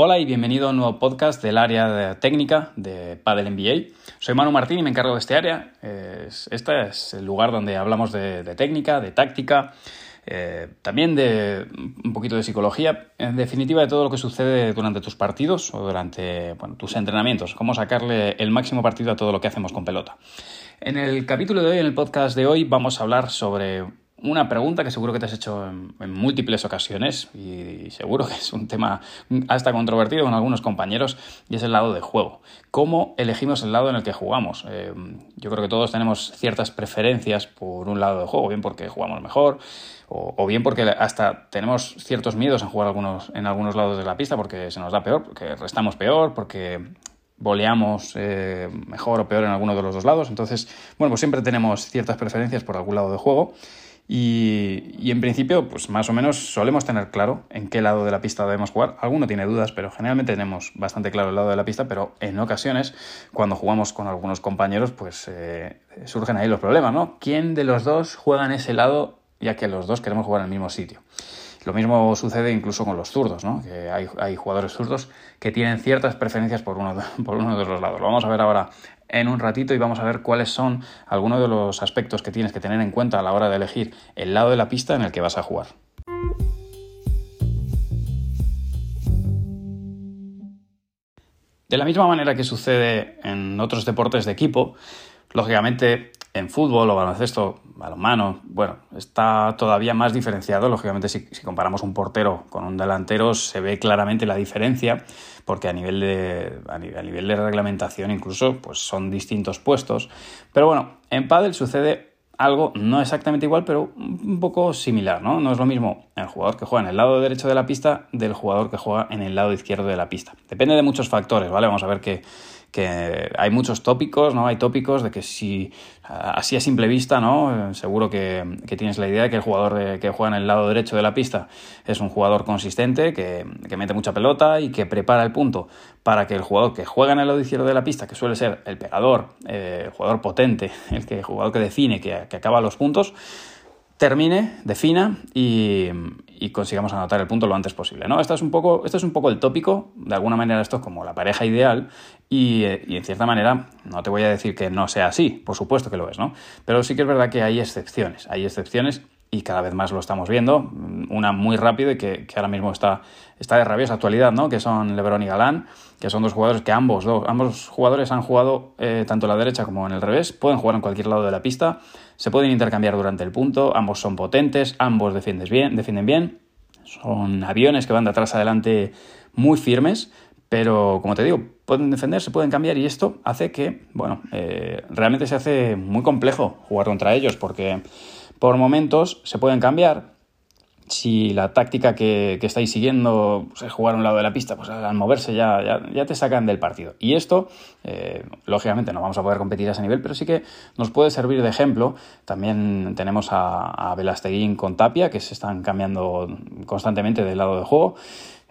Hola y bienvenido a un nuevo podcast del área de técnica de Padel MBA. Soy Manu Martín y me encargo de este área. Este es el lugar donde hablamos de, técnica, de táctica, eh, también de un poquito de psicología, en definitiva de todo lo que sucede durante tus partidos o durante tus entrenamientos, cómo sacarle el máximo partido a todo lo que hacemos con pelota. En el capítulo de hoy, en el podcast de hoy, vamos a hablar sobre una pregunta que seguro que te has hecho en, múltiples ocasiones y seguro que es un tema hasta controvertido con algunos compañeros y es el lado de juego. ¿Cómo elegimos el lado en el que jugamos? Eh, yo creo que todos tenemos ciertas preferencias por un lado de juego, bien porque jugamos mejor o, bien porque hasta tenemos ciertos miedos en jugar algunos, en algunos lados de la pista porque se nos da peor, porque restamos peor, porque boleamos eh, mejor o peor en alguno de los dos lados. Entonces, bueno, pues siempre tenemos ciertas preferencias por algún lado de juego. Y, en principio, pues más o menos solemos tener claro en qué lado de la pista debemos jugar. Alguno tiene dudas, pero generalmente tenemos bastante claro el lado de la pista, pero en ocasiones, cuando jugamos con algunos compañeros, pues eh, surgen ahí los problemas, ¿no? ¿Quién de los dos juega en ese lado ya que los dos queremos jugar en el mismo sitio? Lo mismo sucede incluso con los zurdos, ¿no? que hay, jugadores zurdos que tienen ciertas preferencias por uno, por uno de los lados. Lo vamos a ver ahora en un ratito y vamos a ver cuáles son algunos de los aspectos que tienes que tener en cuenta a la hora de elegir el lado de la pista en el que vas a jugar. De la misma manera que sucede en otros deportes de equipo, lógicamente en fútbol o baloncesto, balonmano, bueno, está todavía más diferenciado. Lógicamente, si, comparamos un portero con un delantero, se ve claramente la diferencia, porque a nivel de, a nivel, de reglamentación incluso, pues son distintos puestos. Pero bueno, en pádel sucede algo no exactamente igual, pero un poco similar, ¿no? No es lo mismo el jugador que juega en el lado derecho de la pista del jugador que juega en el lado izquierdo de la pista. Depende de muchos factores, ¿vale? Vamos a ver que que hay muchos tópicos, ¿no? Hay tópicos de que si así a simple vista, ¿no? Seguro que, tienes la idea de que el jugador que juega en el lado derecho de la pista es un jugador consistente, que, mete mucha pelota y que prepara el punto para que el jugador que juega en el lado izquierdo de la pista, que suele ser el pegador, eh, el jugador potente, el, que, jugador que define, que, que acaba los puntos, termine, defina y, consigamos anotar el punto lo antes posible. ¿no? Esto, es un poco, es un poco el tópico, de alguna manera esto es como la pareja ideal y, y, en cierta manera no te voy a decir que no sea así, por supuesto que lo es, ¿no? pero sí que es verdad que hay excepciones, hay excepciones y cada vez más lo estamos viendo, una muy rápido y que, ahora mismo está, está de rabiosa actualidad, ¿no? que son Lebron y Galán, que son dos jugadores que ambos, dos, ambos jugadores han jugado eh, tanto en la derecha como en el revés, pueden jugar en cualquier lado de la pista, se pueden intercambiar durante el punto, ambos son potentes, ambos defienden bien, defienden bien, son aviones que van de atrás adelante muy firmes, pero como te digo, pueden defender, se pueden cambiar y esto hace que, bueno, eh, realmente se hace muy complejo jugar contra ellos porque por momentos se pueden cambiar. Si la táctica que, estáis siguiendo pues, es jugar a un lado de la pista, pues al moverse ya, ya, te sacan del partido. Y esto, eh, lógicamente, no vamos a poder competir a ese nivel, pero sí que nos puede servir de ejemplo. También tenemos a, a con Tapia, que se están cambiando constantemente del lado de juego.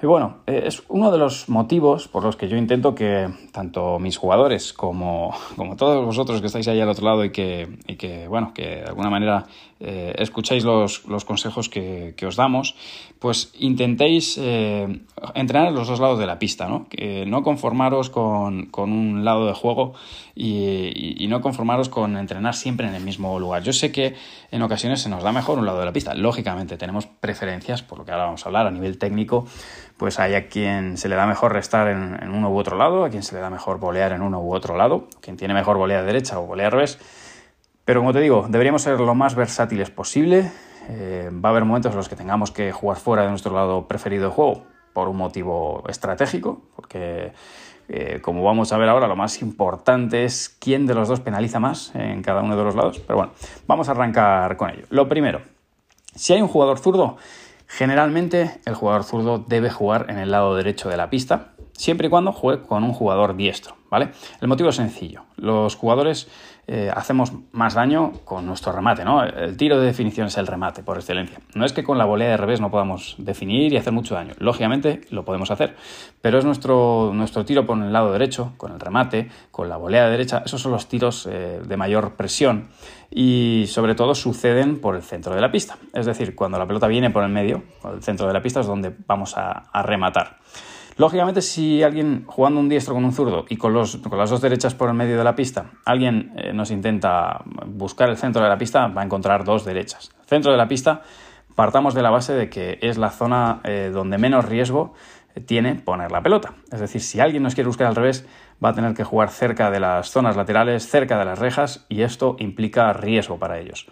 Y bueno, eh, es uno de los motivos por los que yo intento que tanto mis jugadores como, como todos vosotros que estáis ahí al otro lado y que, y que bueno, que de alguna manera eh, escucháis los, los consejos que, que, os damos, pues intentéis eh, entrenar en los dos lados de la pista, ¿no? No conformaros con, con un lado de juego y, y, no conformaros con entrenar siempre en el mismo lugar. Yo sé que en ocasiones se nos da mejor un lado de la pista. Lógicamente tenemos preferencias, por lo que ahora vamos a hablar a nivel técnico, pues hay a quien se le da mejor restar en, en uno u otro lado, a quien se le da mejor bolear en uno u otro lado, quien tiene mejor volea derecha o volea revés. Pero como te digo, deberíamos ser lo más versátiles posible. Eh, va a haber momentos en los que tengamos que jugar fuera de nuestro lado preferido de juego por un motivo estratégico, porque eh, como vamos a ver ahora, lo más importante es quién de los dos penaliza más en cada uno de los lados. Pero bueno, vamos a arrancar con ello. Lo primero, si hay un jugador zurdo, Generalmente el jugador zurdo debe jugar en el lado derecho de la pista, siempre y cuando juegue con un jugador diestro, ¿vale? El motivo es sencillo. Los jugadores eh, hacemos más daño con nuestro remate, ¿no? El tiro de definición es el remate, por excelencia. No es que con la volea de revés no podamos definir y hacer mucho daño. Lógicamente lo podemos hacer, pero es nuestro, nuestro tiro por el lado derecho, con el remate, con la volea de derecha, esos son los tiros eh, de mayor presión y sobre todo suceden por el centro de la pista. Es decir, cuando la pelota viene por el medio, por el centro de la pista es donde vamos a rematar. Lógicamente, si alguien jugando un diestro con un zurdo y con, los, con las dos derechas por el medio de la pista, alguien eh, nos intenta buscar el centro de la pista, va a encontrar dos derechas. Centro de la pista, partamos de la base de que es la zona eh, donde menos riesgo tiene poner la pelota. Es decir, si alguien nos quiere buscar al revés, va a tener que jugar cerca de las zonas laterales, cerca de las rejas, y esto implica riesgo para ellos.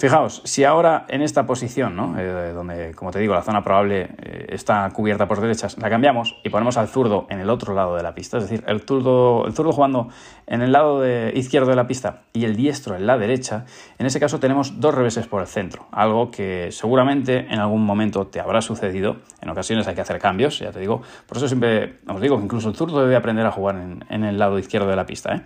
Fijaos, si ahora en esta posición, ¿no? Eh, donde, como te digo, la zona probable eh, está cubierta por derechas, la cambiamos y ponemos al zurdo en el otro lado de la pista, es decir, el zurdo, el zurdo jugando en el lado izquierdo de la pista y el diestro en la derecha, en ese caso tenemos dos reveses por el centro, algo que seguramente en algún momento te habrá sucedido. En ocasiones hay que hacer cambios, ya te digo. Por eso siempre os digo que incluso el zurdo debe aprender a jugar en, en el lado izquierdo de la pista. ¿eh?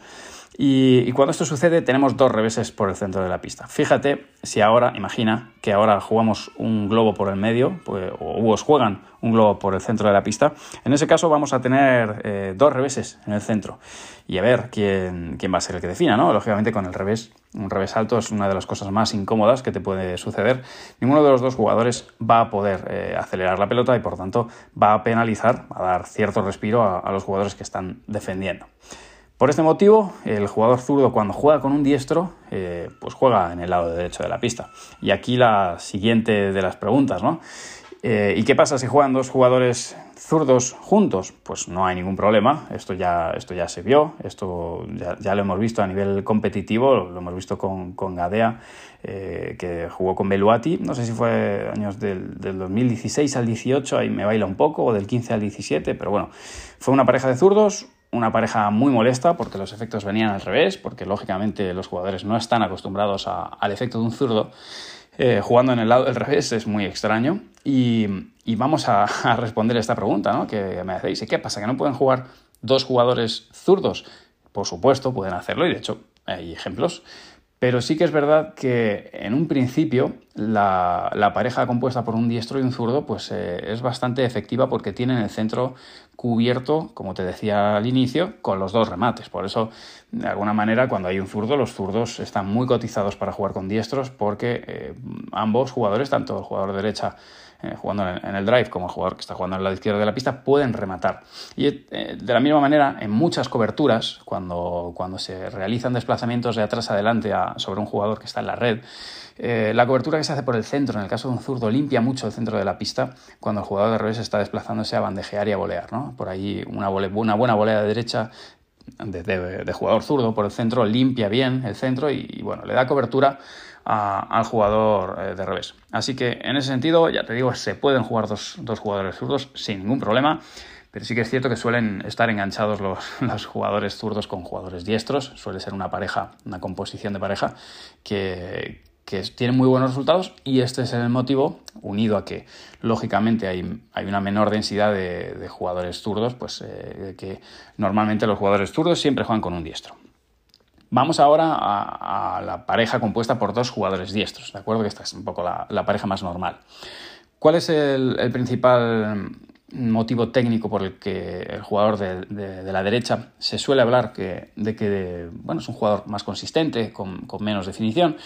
Y, cuando esto sucede tenemos dos reveses por el centro de la pista. Fíjate si ahora, imagina que ahora jugamos un globo por el medio, pues, o os juegan un globo por el centro de la pista. En ese caso vamos a tener eh, dos reveses en el centro y a ver quién, quién va a ser el que defina, ¿no? Lógicamente con el revés, un revés alto es una de las cosas más incómodas que te puede suceder. Ninguno de los dos jugadores va a poder eh, acelerar la pelota y por tanto va a penalizar, a dar cierto respiro a los jugadores que están defendiendo. Por este motivo, el jugador zurdo cuando juega con un diestro, eh, pues juega en el lado derecho de la pista. Y aquí la siguiente de las preguntas, ¿no? Eh, ¿Y qué pasa si juegan dos jugadores zurdos juntos? Pues no hay ningún problema, esto ya, esto ya se vio, esto ya, lo hemos visto a nivel competitivo, lo hemos visto con, con Gadea, eh, que jugó con Beluati, no sé si fue años del, del, 2016 al 18, ahí me baila un poco, o del 15 al 17, pero bueno, fue una pareja de zurdos, una pareja muy molesta porque los efectos venían al revés, porque lógicamente los jugadores no están acostumbrados al efecto de un zurdo. Eh, jugando en el lado del revés es muy extraño. Y, vamos a, responder esta pregunta ¿no? que me hacéis. ¿Y qué pasa? ¿Que no pueden jugar dos jugadores zurdos? Por supuesto, pueden hacerlo y de hecho hay ejemplos. Pero sí que es verdad que en un principio la, pareja compuesta por un diestro y un zurdo pues, eh, es bastante efectiva porque tienen el centro cubierto, como te decía al inicio, con los dos remates. Por eso, de alguna manera, cuando hay un zurdo, los zurdos están muy cotizados para jugar con diestros porque eh, ambos jugadores, tanto el jugador de derecha eh, jugando en el drive como jugador que está jugando el lado izquierdo de la pista, pueden rematar. Y eh, de la misma manera, en muchas coberturas, cuando, cuando se realizan desplazamientos de atrás adelante sobre un jugador que está en la red, eh, la cobertura que se hace por el centro, en el caso de un zurdo, limpia mucho el centro de la pista cuando el jugador de revés está desplazándose a bandejear y a volear. ¿no? Por ahí una, una buena volea de derecha de, jugador zurdo por el centro limpia bien el centro y bueno, le da cobertura al jugador eh, de revés. Así que en ese sentido, ya te digo, se pueden jugar dos, jugadores zurdos sin ningún problema. Pero sí que es cierto que suelen estar enganchados los, jugadores zurdos con jugadores diestros. Suele ser una pareja, una composición de pareja que, que tiene muy buenos resultados y este es el motivo, unido a que lógicamente hay, hay una menor densidad de, jugadores zurdos, pues eh, que normalmente los jugadores zurdos siempre juegan con un diestro. Vamos ahora a, la pareja compuesta por dos jugadores diestros, ¿de acuerdo? Que esta es un poco la, pareja más normal. ¿Cuál es el, principal motivo técnico por el que el jugador de, la derecha se suele hablar de que bueno, es un jugador más consistente, con, con menos definición?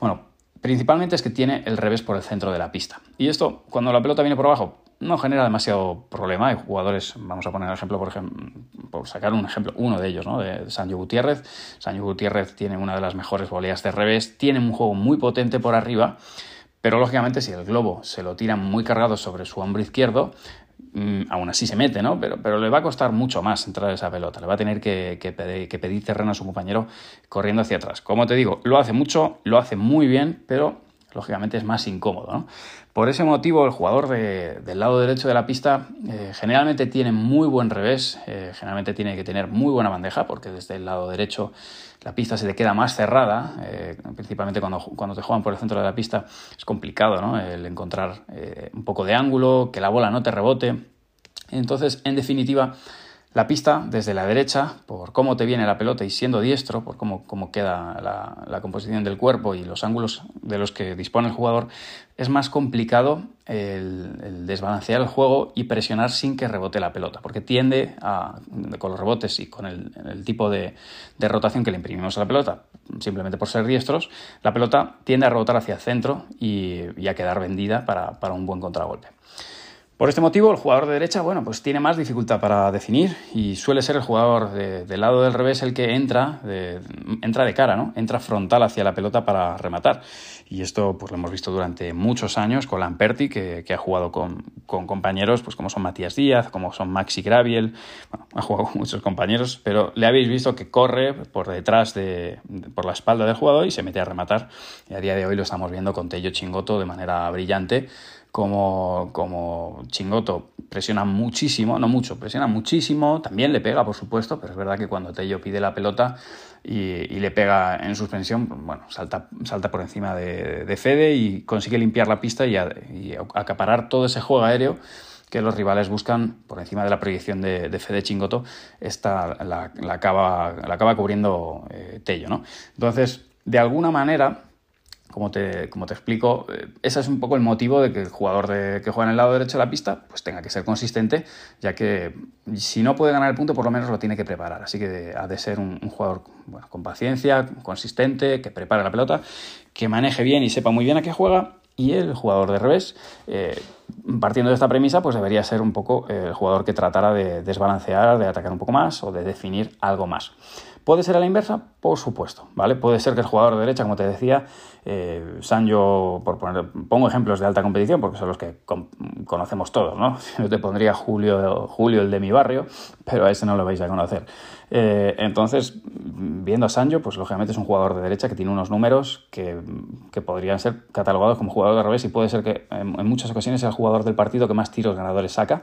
Bueno, principalmente es que tiene el revés por el centro de la pista. Y esto, cuando la pelota viene por abajo, no genera demasiado problema. Hay jugadores, vamos a poner el ejemplo, por ejemplo, por sacar un ejemplo, uno de ellos, ¿no? De Sancho Gutiérrez. Sancho Gutiérrez tiene una de las mejores voleas de revés, tiene un juego muy potente por arriba, pero lógicamente si el globo se lo tira muy cargado sobre su hombro izquierdo, mm, aún así se mete, ¿no? Pero, pero le va a costar mucho más entrar esa pelota. Le va a tener que, pedir, que pedir terreno a su compañero corriendo hacia atrás. Como te digo, lo hace mucho, lo hace muy bien, pero lógicamente es más incómodo. ¿no? Por ese motivo, el jugador del lado derecho de la pista eh, generalmente tiene muy buen revés, eh, generalmente tiene que tener muy buena bandeja, porque desde el lado derecho la pista se te queda más cerrada, eh, principalmente cuando, cuando te juegan por el centro de la pista es complicado ¿no? el encontrar un poco de ángulo, que la bola no te rebote. Entonces, en definitiva, la pista desde la derecha, por cómo te viene la pelota y siendo diestro, por cómo, cómo queda la, composición del cuerpo y los ángulos de los que dispone el jugador, es más complicado el, desbalancear el juego y presionar sin que rebote la pelota, porque tiende a, con los rebotes y con el, tipo de, rotación que le imprimimos a la pelota, simplemente por ser diestros, la pelota tiende a rebotar hacia el centro y, a quedar vendida para, para un buen contragolpe. Por este motivo, el jugador de derecha, bueno, pues tiene más dificultad para definir y suele ser el jugador del lado del revés el que entra de, entra de cara, ¿no? Entra frontal hacia la pelota para rematar. Y esto, pues lo hemos visto durante muchos años con Lamperti, que, ha jugado con, compañeros, pues como son Matías Díaz, como son Maxi Graviel, ha jugado con muchos compañeros, pero le habéis visto que corre por detrás de, por la espalda del jugador y se mete a rematar. Y a día de hoy lo estamos viendo con Tello Chingoto de manera brillante como, como Chingoto presiona muchísimo, no mucho, presiona muchísimo, también le pega, por supuesto, pero es verdad que cuando Tello pide la pelota y, le pega en suspensión, bueno, salta, salta por encima de, Fede y consigue limpiar la pista y, acaparar todo ese juego aéreo que los rivales buscan por encima de la proyección de, Fede Chingoto, esta la, acaba, la acaba cubriendo eh, Tello, ¿no? Entonces, de alguna manera, como te, como te explico, eh, ese es un poco el motivo de que el jugador que juega en el lado derecho de la pista pues tenga que ser consistente, ya que si no puede ganar el punto, por lo menos lo tiene que preparar. Así que ha de ser un, jugador con paciencia, consistente, que prepare la pelota, que maneje bien y sepa muy bien a qué juega. Y el jugador de revés, eh, partiendo de esta premisa, pues debería ser un poco el jugador que tratara de desbalancear, de atacar un poco más o de definir algo más. ¿Puede ser a la inversa? Por supuesto, ¿vale? Puede ser que el jugador de derecha, como te decía, eh, Sancho, por poner, pongo ejemplos de alta competición porque son los que conocemos todos, ¿no? Te pondría Julio, Julio, el de mi barrio, pero a ese no lo vais a conocer. Eh, entonces, viendo a Sancho, pues lógicamente es un jugador de derecha que tiene unos números que, podrían ser catalogados como jugador de revés y puede ser que en, en muchas ocasiones sea el jugador del partido que más tiros ganadores saca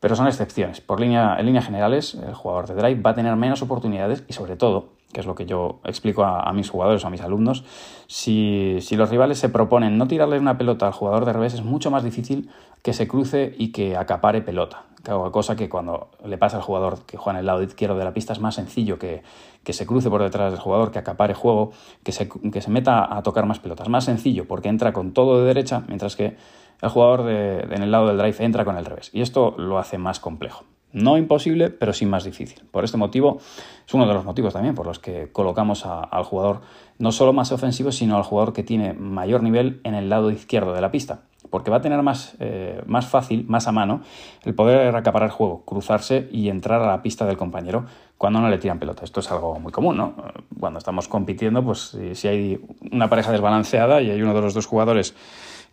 pero son excepciones. Por línea, en líneas generales, el jugador de drive va a tener menos oportunidades y sobre todo, que es lo que yo explico a, mis jugadores o a mis alumnos, si, los rivales se proponen no tirarle una pelota al jugador de revés, es mucho más difícil que se cruce y que acapare pelota. Cosa que cuando le pasa al jugador que juega en el lado izquierdo de la pista es más sencillo que, que se cruce por detrás del jugador, que acapare juego, que se, que se meta a tocar más pelotas. Más sencillo porque entra con todo de derecha, mientras que el jugador en el lado del drive entra con el revés. Y esto lo hace más complejo. No imposible, pero sí más difícil. Por este motivo, es uno de los motivos también por los que colocamos al jugador no solo más ofensivo, sino al jugador que tiene mayor nivel en el lado izquierdo de la pista. Porque va a tener más, eh, más fácil, más a mano, el poder acaparar juego, cruzarse y entrar a la pista del compañero cuando no le tiran pelota. Esto es algo muy común, ¿no? Cuando estamos compitiendo, pues si hay una pareja desbalanceada y hay uno de los dos jugadores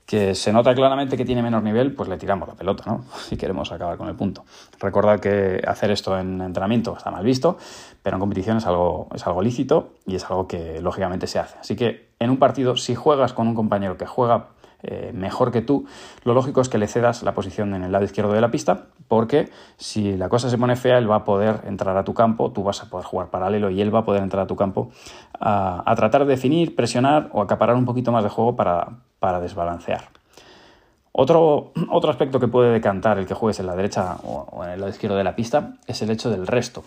que se nota claramente que tiene menor nivel, pues le tiramos la pelota, ¿no? Si queremos acabar con el punto. Recordad que hacer esto en entrenamiento está mal visto, pero en competición es algo, es algo lícito y es algo que lógicamente se hace. Así que en un partido, si juegas con un compañero que juega eh, mejor que tú, lo lógico es que le cedas la posición en el lado izquierdo de la pista, porque si la cosa se pone fea, él va a poder entrar a tu campo, tú vas a poder jugar paralelo y él va a poder entrar a tu campo a, tratar de definir, presionar o acaparar un poquito más de juego para, para desbalancear. Otro, otro, aspecto que puede decantar el que juegues en la derecha o, en el lado izquierdo de la pista es el hecho del resto.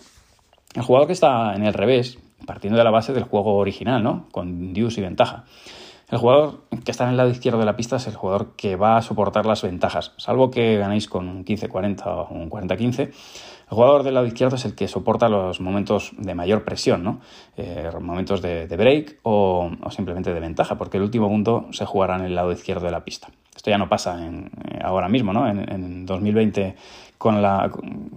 El jugador que está en el revés, partiendo de la base del juego original, ¿no? Con deuce y ventaja. El jugador que está en el lado izquierdo de la pista es el jugador que va a soportar las ventajas, salvo que ganéis con un 15-40 o un 40-15. El jugador del lado izquierdo es el que soporta los momentos de mayor presión, ¿no? Eh, momentos de, break o, simplemente de ventaja, porque el último punto se jugará en el lado izquierdo de la pista. Esto ya no pasa en, eh, ahora mismo, ¿no? En, 2020 con, la,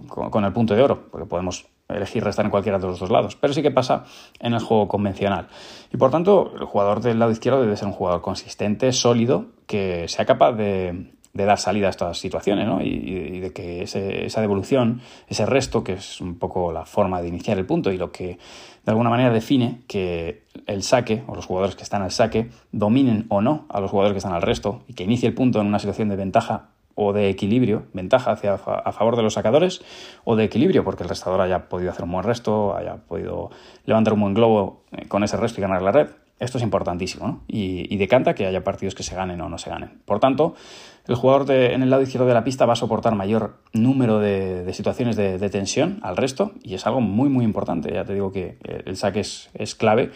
con el punto de oro, porque podemos elegir restar en cualquiera de los dos lados, pero sí que pasa en el juego convencional. Y por tanto, el jugador del lado izquierdo debe ser un jugador consistente, sólido, que sea capaz de, dar salida a estas situaciones ¿no? y, de que esa devolución, ese resto, que es un poco la forma de iniciar el punto y lo que de alguna manera define que el saque o los jugadores que están al saque dominen o no a los jugadores que están al resto y que inicie el punto en una situación de ventaja o de equilibrio, ventaja hacia, a favor de los sacadores, o de equilibrio, porque el restador haya podido hacer un buen resto, haya podido levantar un buen globo eh, con ese resto y ganar la red. Esto es importantísimo, ¿no? y, decanta que haya partidos que se ganen o no se ganen. Por tanto, el jugador en el lado izquierdo de la pista va a soportar mayor número de, situaciones de, tensión al resto, y es algo muy, muy importante. Ya te digo que el saque es, es clave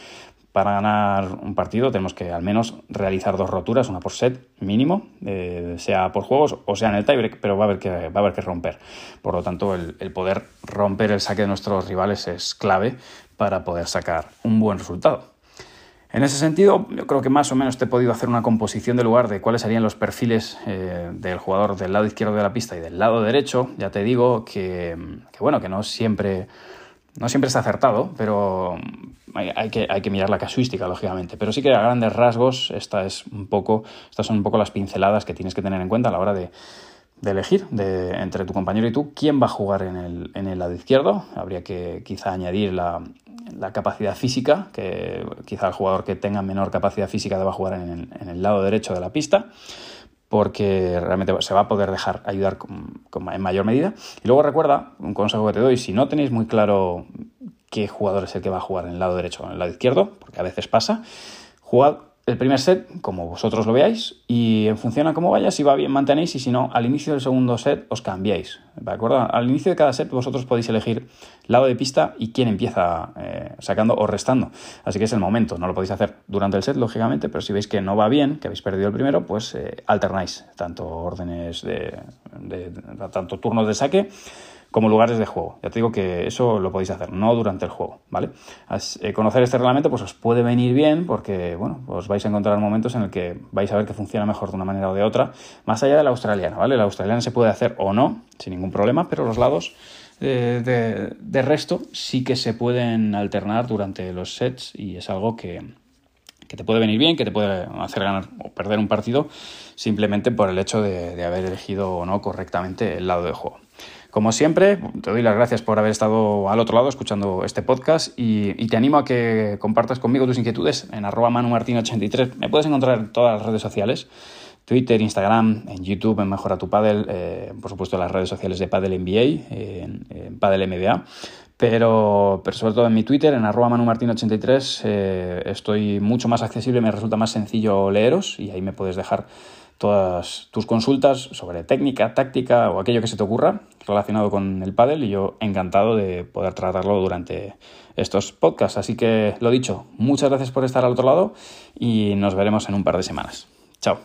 para ganar un partido tenemos que al menos realizar dos roturas, una por set mínimo, eh, sea por juegos o sea en el tiebreak, pero va a haber que, va a haber que romper. Por lo tanto, el, poder romper el saque de nuestros rivales es clave para poder sacar un buen resultado. En ese sentido, yo creo que más o menos te he podido hacer una composición de lugar de cuáles serían los perfiles eh, del jugador del lado izquierdo de la pista y del lado derecho. Ya te digo que, bueno, que no siempre, no siempre está acertado, pero hay, que, hay que mirar la casuística, lógicamente. Pero sí que a grandes rasgos, esta es un poco, estas son un poco las pinceladas que tienes que tener en cuenta a la hora de, de elegir de, entre tu compañero y tú quién va a jugar en el, en el lado izquierdo. Habría que quizá añadir la, la capacidad física, que quizá el jugador que tenga menor capacidad física deba jugar en el, lado derecho de la pista, porque realmente se va a poder dejar ayudar en mayor medida. Y luego recuerda, un consejo que te doy, si no tenéis muy claro qué jugador es el que va a jugar en el lado derecho o en el lado izquierdo, porque a veces pasa, jugad el primer set, como vosotros lo veáis, y en función a cómo vaya, si va bien mantenéis y si no, al inicio del segundo set os cambiáis. ¿De acuerdo? Al inicio de cada set vosotros podéis elegir lado de pista y quién empieza eh, sacando o restando. Así que es el momento. No lo podéis hacer durante el set, lógicamente, pero si veis que no va bien, que habéis perdido el primero, pues eh, alternáis tanto órdenes de, de, tanto turnos de saque como lugares de juego. Ya te digo que eso lo podéis hacer, no durante el juego, ¿vale? Eh, conocer este reglamento pues os puede venir bien porque, bueno, os vais a encontrar momentos en el que vais a ver que funciona mejor de una manera o de otra, más allá de la australiana, ¿vale? La australiana se puede hacer o no, sin ningún problema, pero los lados de, de resto sí que se pueden alternar durante los sets y es algo que, que te puede venir bien, que te puede hacer ganar o perder un partido simplemente por el hecho de haber elegido o no correctamente el lado de juego. Como siempre, te doy las gracias por haber estado al otro lado escuchando este podcast y, te animo a que compartas conmigo tus inquietudes en arroba manumartin83. Me puedes encontrar en todas las redes sociales. Twitter, Instagram, en YouTube, en Mejora tu Padel, eh, por supuesto en las redes sociales de Padel NBA, en, en Padel MBA, pero, pero, sobre todo en mi Twitter, en arroba manumartin83, eh, estoy mucho más accesible, me resulta más sencillo leeros y ahí me puedes dejar todas tus consultas sobre técnica, táctica o aquello que se te ocurra relacionado con el pádel y yo encantado de poder tratarlo durante estos podcasts. Así que lo dicho, muchas gracias por estar al otro lado y nos veremos en un par de semanas. Chao.